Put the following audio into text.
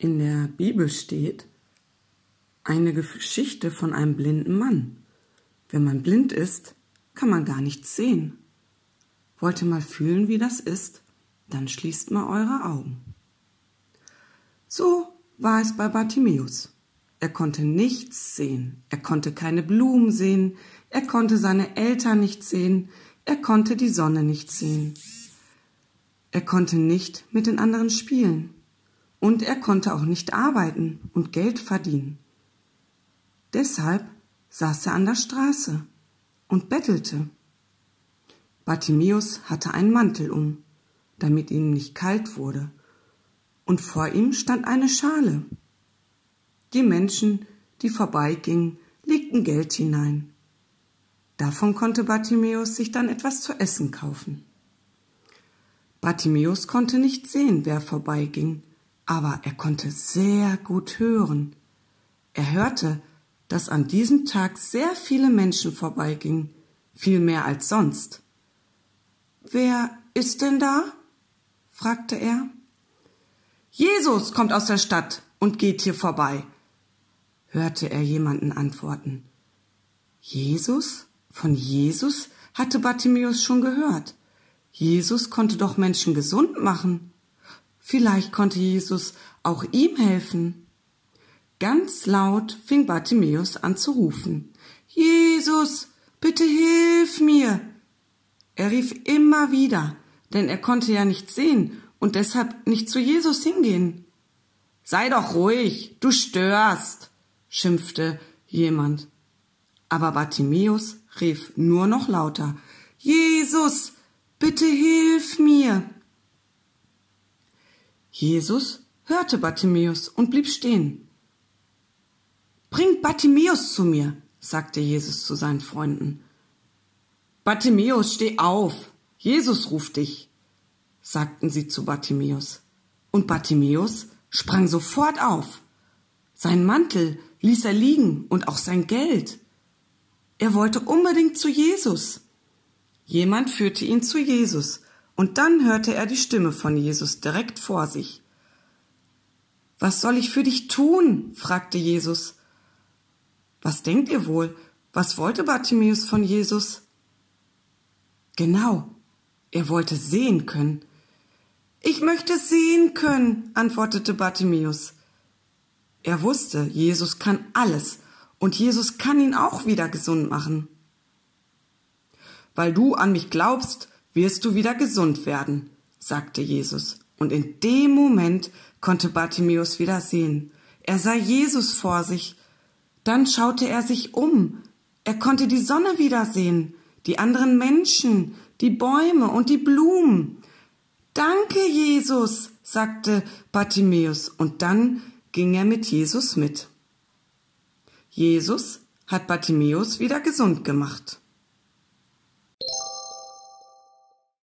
In der Bibel steht eine Geschichte von einem blinden Mann. Wenn man blind ist, kann man gar nichts sehen. Wollt ihr mal fühlen, wie das ist? Dann schließt mal eure Augen. So war es bei Bartimäus. Er konnte nichts sehen, er konnte keine Blumen sehen, er konnte seine Eltern nicht sehen, er konnte die Sonne nicht sehen. Er konnte nicht mit den anderen spielen und er konnte auch nicht arbeiten und Geld verdienen. Deshalb saß er an der Straße und bettelte. Bartimäus hatte einen Mantel um, damit ihm nicht kalt wurde, und vor ihm stand eine Schale. Die Menschen, die vorbeigingen, legten Geld hinein. Davon konnte Bartimäus sich dann etwas zu essen kaufen. Bartimäus konnte nicht sehen, wer vorbeiging, aber er konnte sehr gut hören. Er hörte, dass an diesem Tag sehr viele Menschen vorbeigingen, viel mehr als sonst. Wer ist denn da? fragte er. Jesus kommt aus der Stadt und geht hier vorbei, hörte er jemanden antworten. Jesus? Von Jesus hatte Bartimäus schon gehört. Jesus konnte doch Menschen gesund machen. Vielleicht konnte Jesus auch ihm helfen. Ganz laut fing Bartimäus an zu rufen. Jesus, bitte hilf mir. Er rief immer wieder, denn er konnte ja nicht sehen und deshalb nicht zu Jesus hingehen. Sei doch ruhig, du störst, schimpfte jemand. Aber Bartimäus rief nur noch lauter Jesus, bitte hilf mir. Jesus hörte Bartimäus und blieb stehen. Bringt Bartimäus zu mir, sagte Jesus zu seinen Freunden. Bartimäus, steh auf, Jesus ruft dich, sagten sie zu Bartimäus. Und Bartimäus sprang sofort auf. Sein Mantel ließ er liegen und auch sein Geld. Er wollte unbedingt zu Jesus. Jemand führte ihn zu Jesus, und dann hörte er die Stimme von Jesus direkt vor sich. Was soll ich für dich tun? fragte Jesus. Was denkt ihr wohl? Was wollte Bartimäus von Jesus? Genau, er wollte sehen können. Ich möchte sehen können, antwortete Bartimäus. Er wusste, Jesus kann alles und Jesus kann ihn auch wieder gesund machen. Weil du an mich glaubst, wirst du wieder gesund werden, sagte Jesus. Und in dem Moment konnte Bartimäus wieder sehen. Er sah Jesus vor sich. Dann schaute er sich um. Er konnte die Sonne wiedersehen, die anderen Menschen, die Bäume und die Blumen. Danke, Jesus, sagte Bartimäus, und dann ging er mit Jesus mit. Jesus hat Bartimäus wieder gesund gemacht.